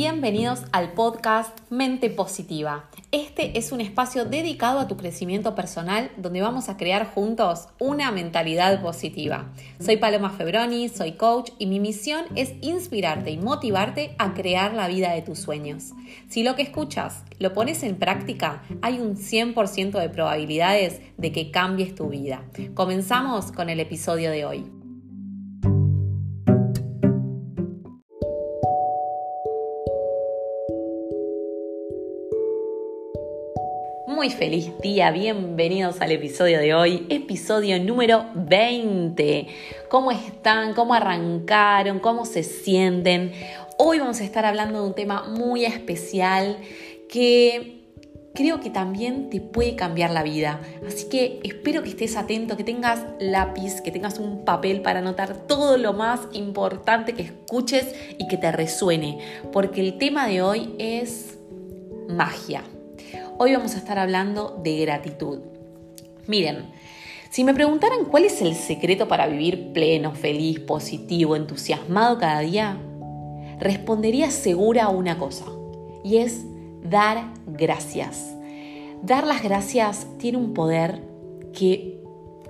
bienvenidos al podcast Mente Positiva. Este es un espacio dedicado a tu crecimiento personal donde vamos a crear juntos una mentalidad positiva. Soy Paloma Febroni, soy coach y mi misión es inspirarte y motivarte a crear la vida de tus sueños. Si lo que escuchas lo pones en práctica, hay un 100% de probabilidades de que cambies tu vida. Comenzamos con el episodio de hoy. Muy feliz día, bienvenidos al episodio de hoy, episodio número 20. ¿Cómo están? ¿Cómo arrancaron? ¿Cómo se sienten? Hoy vamos a estar hablando de un tema muy especial que creo que también te puede cambiar la vida. Así que espero que estés atento, que tengas lápiz, que tengas un papel para anotar todo lo más importante que escuches y que te resuene, porque el tema de hoy es magia. Hoy vamos a estar hablando de gratitud. Miren, si me preguntaran cuál es el secreto para vivir pleno, feliz, positivo, entusiasmado cada día, respondería segura una cosa, y es dar gracias. Dar las gracias tiene un poder que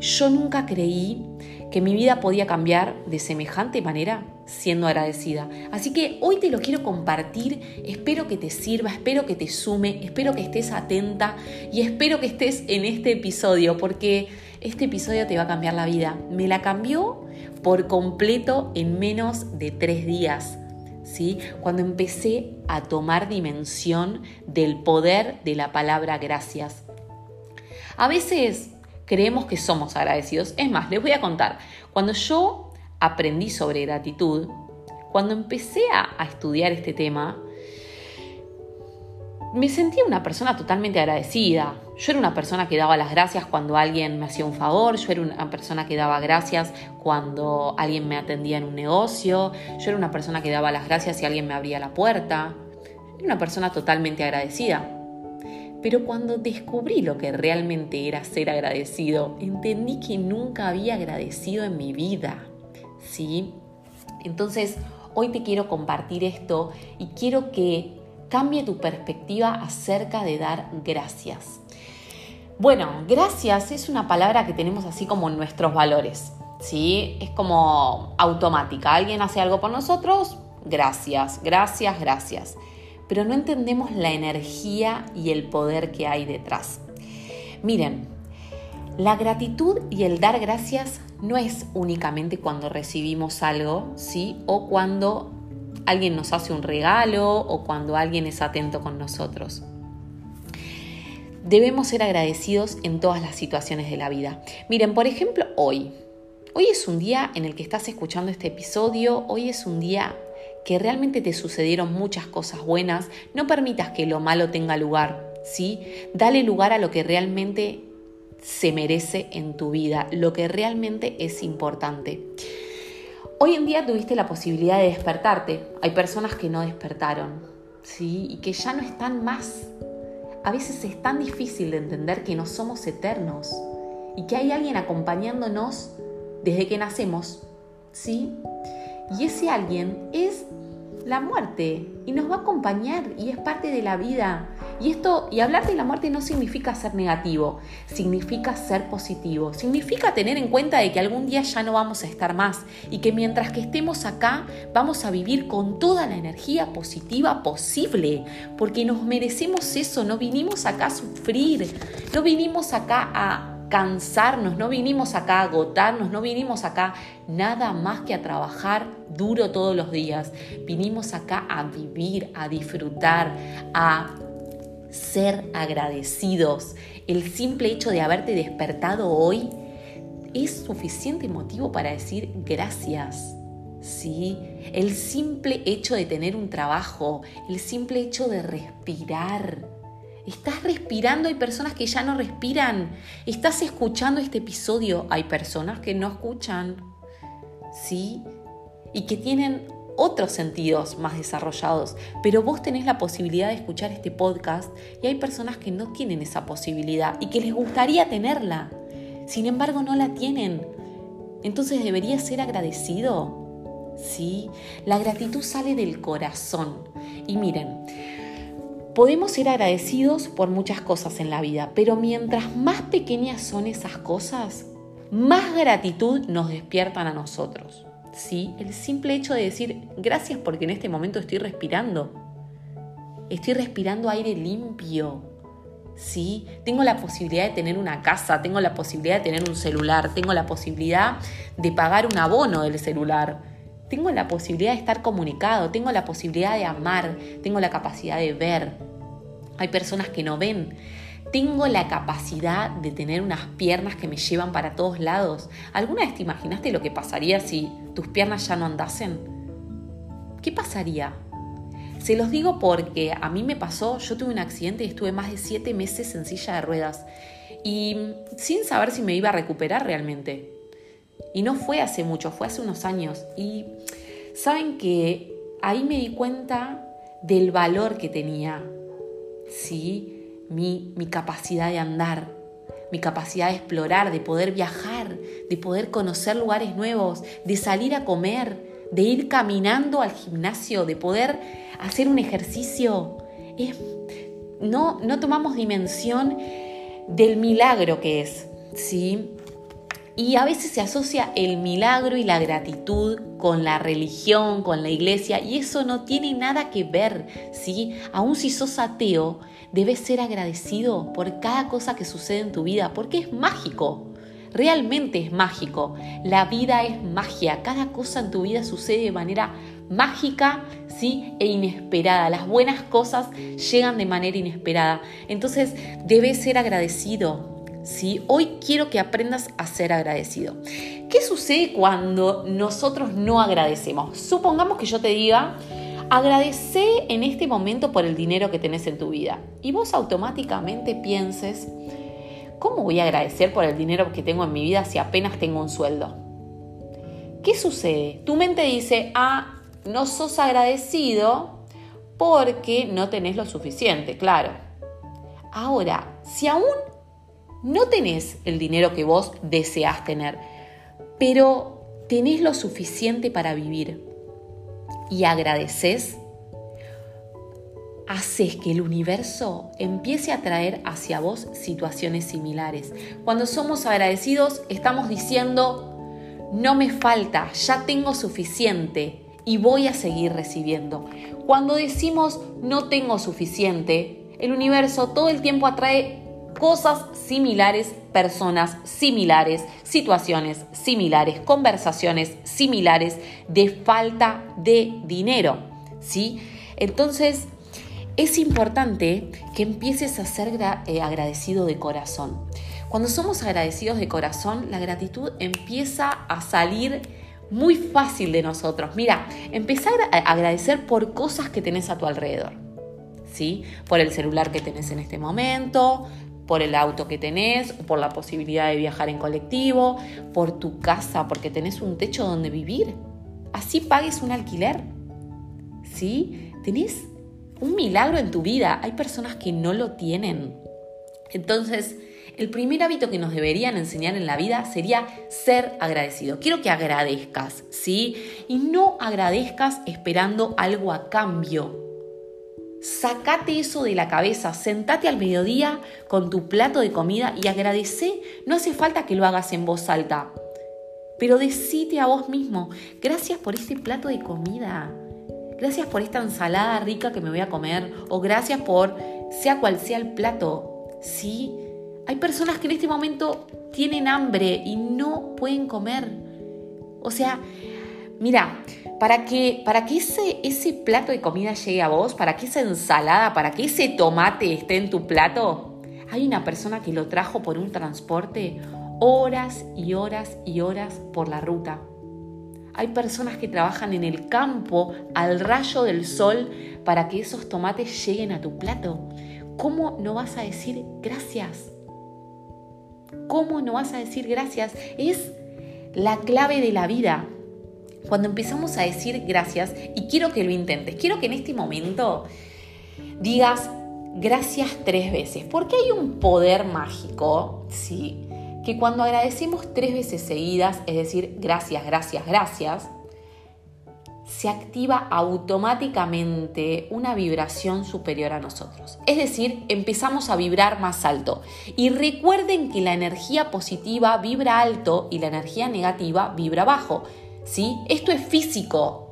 yo nunca creí que mi vida podía cambiar de semejante manera siendo agradecida. Así que hoy te lo quiero compartir, espero que te sirva, espero que te sume, espero que estés atenta y espero que estés en este episodio porque este episodio te va a cambiar la vida. Me la cambió por completo en menos de tres días. ¿Sí? Cuando empecé a tomar dimensión del poder de la palabra gracias. A veces creemos que somos agradecidos. Es más, les voy a contar. Cuando yo aprendí sobre gratitud, cuando empecé a, estudiar este tema, me sentía una persona totalmente agradecida. Yo era una persona que daba las gracias cuando alguien me hacía un favor, yo era una persona que daba gracias cuando alguien me atendía en un negocio, yo era una persona que daba las gracias si alguien me abría la puerta. Era una persona totalmente agradecida. Pero cuando descubrí lo que realmente era ser agradecido, entendí que nunca había agradecido en mi vida. ¿sí? Entonces, hoy te quiero compartir esto y quiero que cambie tu perspectiva acerca de dar gracias. Bueno, gracias es una palabra que tenemos así como nuestros valores, ¿sí? Es como automática. Alguien hace algo por nosotros, gracias, gracias, gracias. Pero no entendemos la energía y el poder que hay detrás. Miren, la gratitud y el dar gracias no es únicamente cuando recibimos algo, ¿sí? O cuando alguien nos hace un regalo o cuando alguien es atento con nosotros. Debemos ser agradecidos en todas las situaciones de la vida. Miren, por ejemplo, hoy. Hoy es un día en el que estás escuchando este episodio, hoy es un día que realmente te sucedieron muchas cosas buenas, no permitas que lo malo tenga lugar, ¿sí? Dale lugar a lo que realmente se merece en tu vida, lo que realmente es importante. Hoy en día tuviste la posibilidad de despertarte. Hay personas que no despertaron, ¿sí? Y que ya no están más. A veces es tan difícil de entender que no somos eternos y que hay alguien acompañándonos desde que nacemos, ¿sí? Y ese alguien es la muerte y nos va a acompañar y es parte de la vida. Y esto, y hablar de la muerte no significa ser negativo, significa ser positivo, significa tener en cuenta de que algún día ya no vamos a estar más y que mientras que estemos acá vamos a vivir con toda la energía positiva posible, porque nos merecemos eso, no vinimos acá a sufrir, no vinimos acá a cansarnos, no vinimos acá a agotarnos, no vinimos acá nada más que a trabajar duro todos los días. Vinimos acá a vivir, a disfrutar, a ser agradecidos. El simple hecho de haberte despertado hoy es suficiente motivo para decir gracias. ¿Sí? El simple hecho de tener un trabajo, el simple hecho de respirar, Estás respirando, hay personas que ya no respiran. Estás escuchando este episodio, hay personas que no escuchan. ¿Sí? Y que tienen otros sentidos más desarrollados, pero vos tenés la posibilidad de escuchar este podcast y hay personas que no tienen esa posibilidad y que les gustaría tenerla. Sin embargo, no la tienen. Entonces deberías ser agradecido. ¿sí? La gratitud sale del corazón. Y miren, podemos ser agradecidos por muchas cosas en la vida, pero mientras más pequeñas son esas cosas, más gratitud nos despiertan a nosotros. ¿sí? El simple hecho de decir gracias porque en este momento estoy respirando. Estoy respirando aire limpio. ¿sí? Tengo la posibilidad de tener una casa, tengo la posibilidad de tener un celular, tengo la posibilidad de pagar un abono del celular. Tengo la posibilidad de estar comunicado, tengo la posibilidad de amar, tengo la capacidad de ver. Hay personas que no ven. Tengo la capacidad de tener unas piernas que me llevan para todos lados. ¿Alguna vez te imaginaste lo que pasaría si tus piernas ya no andasen? ¿Qué pasaría? Se los digo porque a mí me pasó, yo tuve un accidente y estuve más de siete meses en silla de ruedas y sin saber si me iba a recuperar realmente. Y no fue hace mucho, fue hace unos años. Y saben que ahí me di cuenta del valor que tenía, ¿sí? mi, capacidad de andar, mi capacidad de explorar, de poder viajar, de poder conocer lugares nuevos, de salir a comer, de ir caminando al gimnasio, de poder hacer un ejercicio. no, no tomamos dimensión del milagro que es, ¿sí? Y a veces se asocia el milagro y la gratitud con la religión, con la iglesia, y eso no tiene nada que ver, ¿sí? Aún si sos ateo, debes ser agradecido por cada cosa que sucede en tu vida, porque es mágico. Realmente es mágico. La vida es magia. Cada cosa en tu vida sucede de manera mágica, ¿sí? E inesperada. Las buenas cosas llegan de manera inesperada. Entonces, debes ser agradecido, Hoy quiero que aprendas a ser agradecido. ¿Qué sucede cuando nosotros no agradecemos? Supongamos que yo te diga, Agradece en este momento por el dinero que tenés en tu vida. Y vos automáticamente pienses, ¿cómo voy a agradecer por el dinero que tengo en mi vida si apenas tengo un sueldo? ¿Qué sucede? Tu mente dice, ah, no sos agradecido porque no tenés lo suficiente, claro. Ahora, si aún no tenés el dinero que vos deseás tener, pero tenés lo suficiente para vivir, y agradeces, haces que el universo empiece a traer hacia vos situaciones similares. Cuando somos agradecidos estamos diciendo, no me falta, ya tengo suficiente y voy a seguir recibiendo. Cuando decimos no tengo suficiente, el universo todo el tiempo atrae cosas similares, personas similares, situaciones similares, conversaciones similares de falta de dinero, ¿sí? Entonces, es importante que empieces a ser eh, agradecido de corazón. Cuando somos agradecidos de corazón, la gratitud empieza a salir muy fácil de nosotros. Mira, empezar a agradecer por cosas que tenés a tu alrededor. ¿Sí? Por el celular que tenés en este momento, por el auto que tenés, por la posibilidad de viajar en colectivo, por tu casa, porque tenés un techo donde vivir. Así pagues un alquiler. ¿Sí? Tenés un milagro en tu vida. Hay personas que no lo tienen. Entonces, el primer hábito que nos deberían enseñar en la vida sería ser agradecido. Quiero que agradezcas, ¿sí? Y no agradezcas esperando algo a cambio. Sacate eso de la cabeza, sentate al mediodía con tu plato de comida y agradece. No hace falta que lo hagas en voz alta, pero decite a vos mismo, gracias por este plato de comida, gracias por esta ensalada rica que me voy a comer, o gracias por, sea cual sea el plato. Sí, hay personas que en este momento tienen hambre y no pueden comer. O sea, mira, para que, para que ese, ese plato de comida llegue a vos, para que esa ensalada, para que ese tomate esté en tu plato, hay una persona que lo trajo por un transporte horas y horas y horas por la ruta. Hay personas que trabajan en el campo al rayo del sol para que esos tomates lleguen a tu plato. ¿Cómo no vas a decir gracias? ¿Cómo no vas a decir gracias? Es la clave de la vida. Cuando empezamos a decir gracias, y quiero que lo intentes, quiero que en este momento digas gracias tres veces, porque hay un poder mágico, ¿sí? Que cuando agradecemos tres veces seguidas, es decir, gracias, gracias, gracias, se activa automáticamente una vibración superior a nosotros. Es decir, empezamos a vibrar más alto. Y recuerden que la energía positiva vibra alto y la energía negativa vibra bajo. ¿Sí? Esto es físico.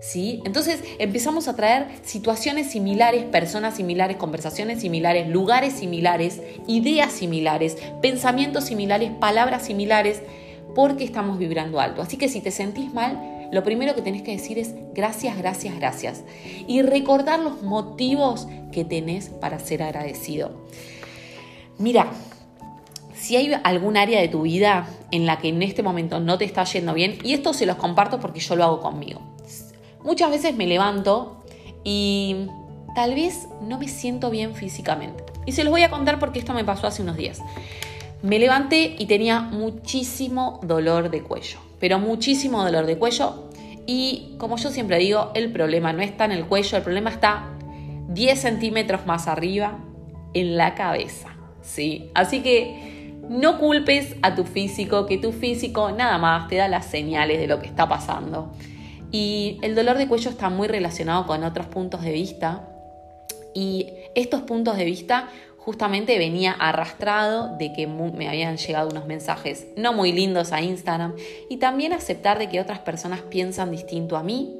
¿Sí? Entonces empezamos a traer situaciones similares, personas similares, conversaciones similares, lugares similares, ideas similares, pensamientos similares, palabras similares, porque estamos vibrando alto. Así que si te sentís mal, lo primero que tenés que decir es gracias, gracias, gracias. Y recordar los motivos que tenés para ser agradecido. Mira, si hay algún área de tu vida en la que en este momento no te está yendo bien, y esto se los comparto porque yo lo hago conmigo. Muchas veces me levanto y tal vez no me siento bien físicamente. Y se los voy a contar porque esto me pasó hace unos días. Me levanté y tenía muchísimo dolor de cuello, pero muchísimo dolor de cuello. Y como yo siempre digo, el problema no está en el cuello, el problema está 10 centímetros más arriba en la cabeza. ¿sí? Así que no culpes a tu físico, que tu físico nada más te da las señales de lo que está pasando. Y el dolor de cuello está muy relacionado con otros puntos de vista. Y estos puntos de vista justamente venía arrastrado de que me habían llegado unos mensajes no muy lindos a Instagram y también aceptar de que otras personas piensan distinto a mí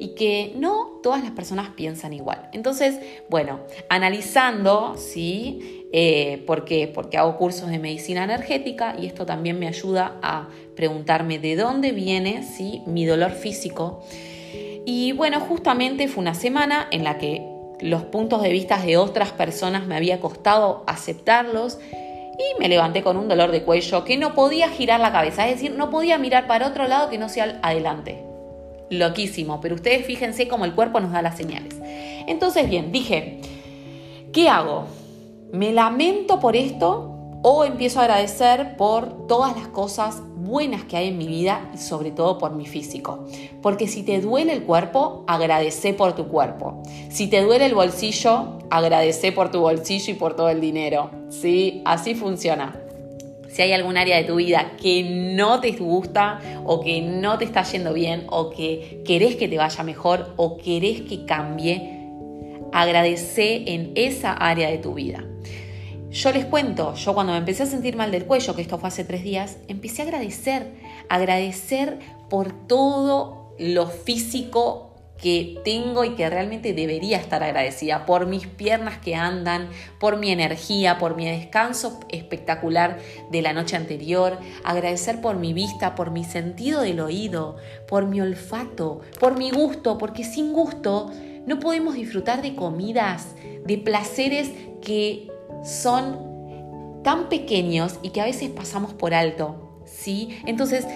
y que no todas las personas piensan igual. Entonces, bueno, analizando, ¿sí? Eh, ¿Por qué? Porque hago cursos de medicina energética y esto también me ayuda a preguntarme de dónde viene ¿sí? mi dolor físico. Y bueno, justamente fue una semana en la que los puntos de vista de otras personas me había costado aceptarlos y me levanté con un dolor de cuello que no podía girar la cabeza, es decir, no podía mirar para otro lado que no sea adelante. Loquísimo, pero ustedes fíjense cómo el cuerpo nos da las señales. Entonces, bien, dije, ¿qué hago? ¿Me lamento por esto o empiezo a agradecer por todas las cosas buenas que hay en mi vida y sobre todo por mi físico. Porque si te duele el cuerpo, agradece por tu cuerpo. Si te duele el bolsillo, agradece por tu bolsillo y por todo el dinero. ¿Sí? Así funciona. Si hay algún área de tu vida que no te gusta o que no te está yendo bien o que querés que te vaya mejor o querés que cambie, agradece en esa área de tu vida. Yo les cuento, yo cuando me empecé a sentir mal del cuello, que esto fue hace tres días, empecé a agradecer, agradecer por todo lo físico que tengo y que realmente debería estar agradecida, por mis piernas que andan, por mi energía, por mi descanso espectacular de la noche anterior, agradecer por mi vista, por mi sentido del oído, por mi olfato, por mi gusto, porque sin gusto no podemos disfrutar de comidas, de placeres que son tan pequeños y que a veces pasamos por alto, ¿sí? Entonces,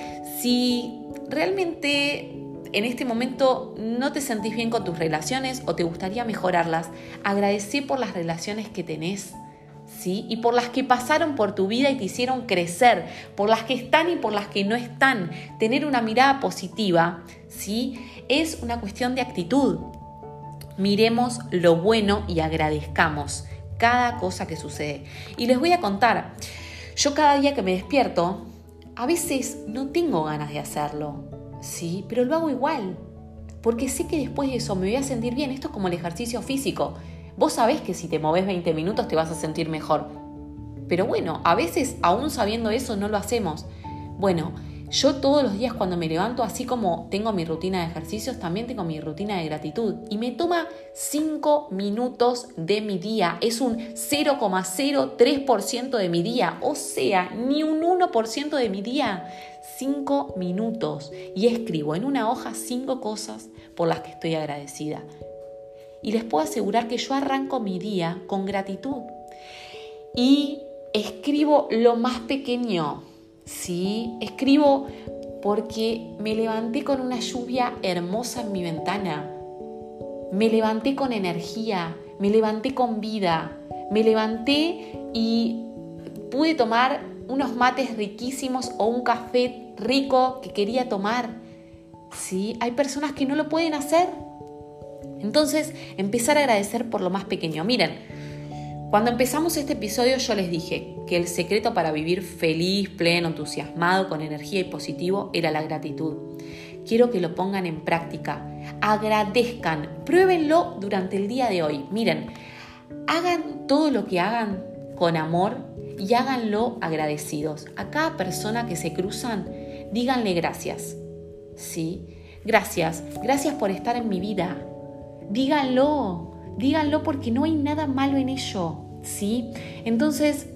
si realmente en este momento no te sentís bien con tus relaciones o te gustaría mejorarlas, agradece por las relaciones que tenés. ¿Sí? Y por las que pasaron por tu vida y te hicieron crecer, por las que están y por las que no están. Tener una mirada positiva, ¿sí? Es una cuestión de actitud. Miremos lo bueno y agradezcamos cada cosa que sucede. Y les voy a contar, yo cada día que me despierto, a veces no tengo ganas de hacerlo, ¿sí? Pero lo hago igual, porque sé que después de eso me voy a sentir bien. Esto es como el ejercicio físico. Vos sabés que si te moves 20 minutos te vas a sentir mejor. Pero bueno, a veces aún sabiendo eso no lo hacemos. Bueno, yo todos los días cuando me levanto, así como tengo mi rutina de ejercicios, también tengo mi rutina de gratitud. Y me toma 5 minutos de mi día. Es un 0,03% de mi día. O sea, ni un 1% de mi día. 5 minutos. Y escribo en una hoja 5 cosas por las que estoy agradecida. Y les puedo asegurar que yo arranco mi día con gratitud. Y escribo lo más pequeño ¿sí? Escribo porque me levanté con una lluvia hermosa en mi ventana. Me levanté con energía, me levanté con vida, me levanté y pude tomar unos mates riquísimos o un café rico que quería tomar. ¿Sí? Hay personas que no lo pueden hacer. Entonces, empezar a agradecer por lo más pequeño. Miren, cuando empezamos este episodio yo les dije que el secreto para vivir feliz, pleno, entusiasmado, con energía y positivo era la gratitud. quiero que lo pongan en práctica. Agradezcan, pruébenlo durante el día de hoy. Miren, hagan todo lo que hagan con amor y háganlo agradecidos. A cada persona que se cruzan, díganle gracias. ¿Sí? Gracias, gracias por estar en mi vida. Díganlo, díganlo porque no hay nada malo en ello. ¿Sí? Entonces,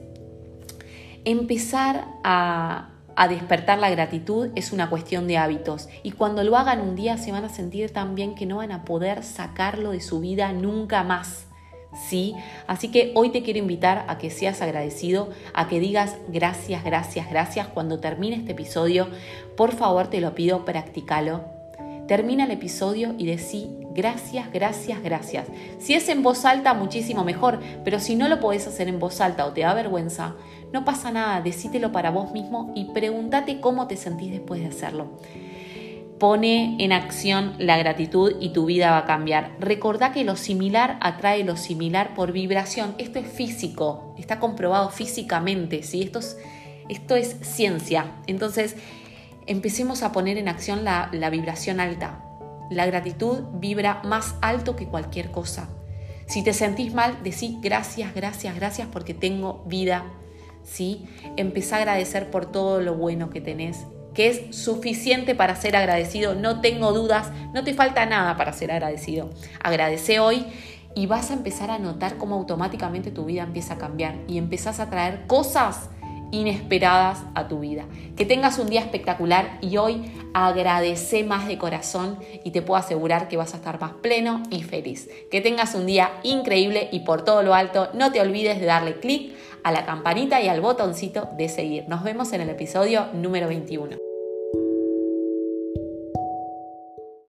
empezar a, despertar la gratitud es una cuestión de hábitos y cuando lo hagan un día se van a sentir tan bien que no van a poder sacarlo de su vida nunca más. ¿Sí? Así que hoy te quiero invitar a que seas agradecido, a que digas gracias, gracias, gracias cuando termine este episodio. Por favor, te lo pido, practícalo. Termina el episodio y decí gracias, gracias, gracias. Si es en voz alta, muchísimo mejor, pero si no lo podés hacer en voz alta o te da vergüenza, no pasa nada, decítelo para vos mismo y pregúntate cómo te sentís después de hacerlo. Pone en acción la gratitud y tu vida va a cambiar. Recordá que lo similar atrae lo similar por vibración. Esto es físico, está comprobado físicamente, ¿sí? esto, es, esto es ciencia. Entonces, empecemos a poner en acción la, vibración alta. La gratitud vibra más alto que cualquier cosa. Si te sentís mal, decí gracias, gracias, gracias porque tengo vida. ¿sí? Empezá a agradecer por todo lo bueno que tenés, que es suficiente para ser agradecido. No tengo dudas, no te falta nada para ser agradecido. Agradece hoy y vas a empezar a notar cómo automáticamente tu vida empieza a cambiar y empezás a traer cosas inesperadas a tu vida. Que tengas un día espectacular y hoy agradece más de corazón y te puedo asegurar que vas a estar más pleno y feliz. Que tengas un día increíble y por todo lo alto no te olvides de darle clic a la campanita y al botoncito de seguir. Nos vemos en el episodio número 21.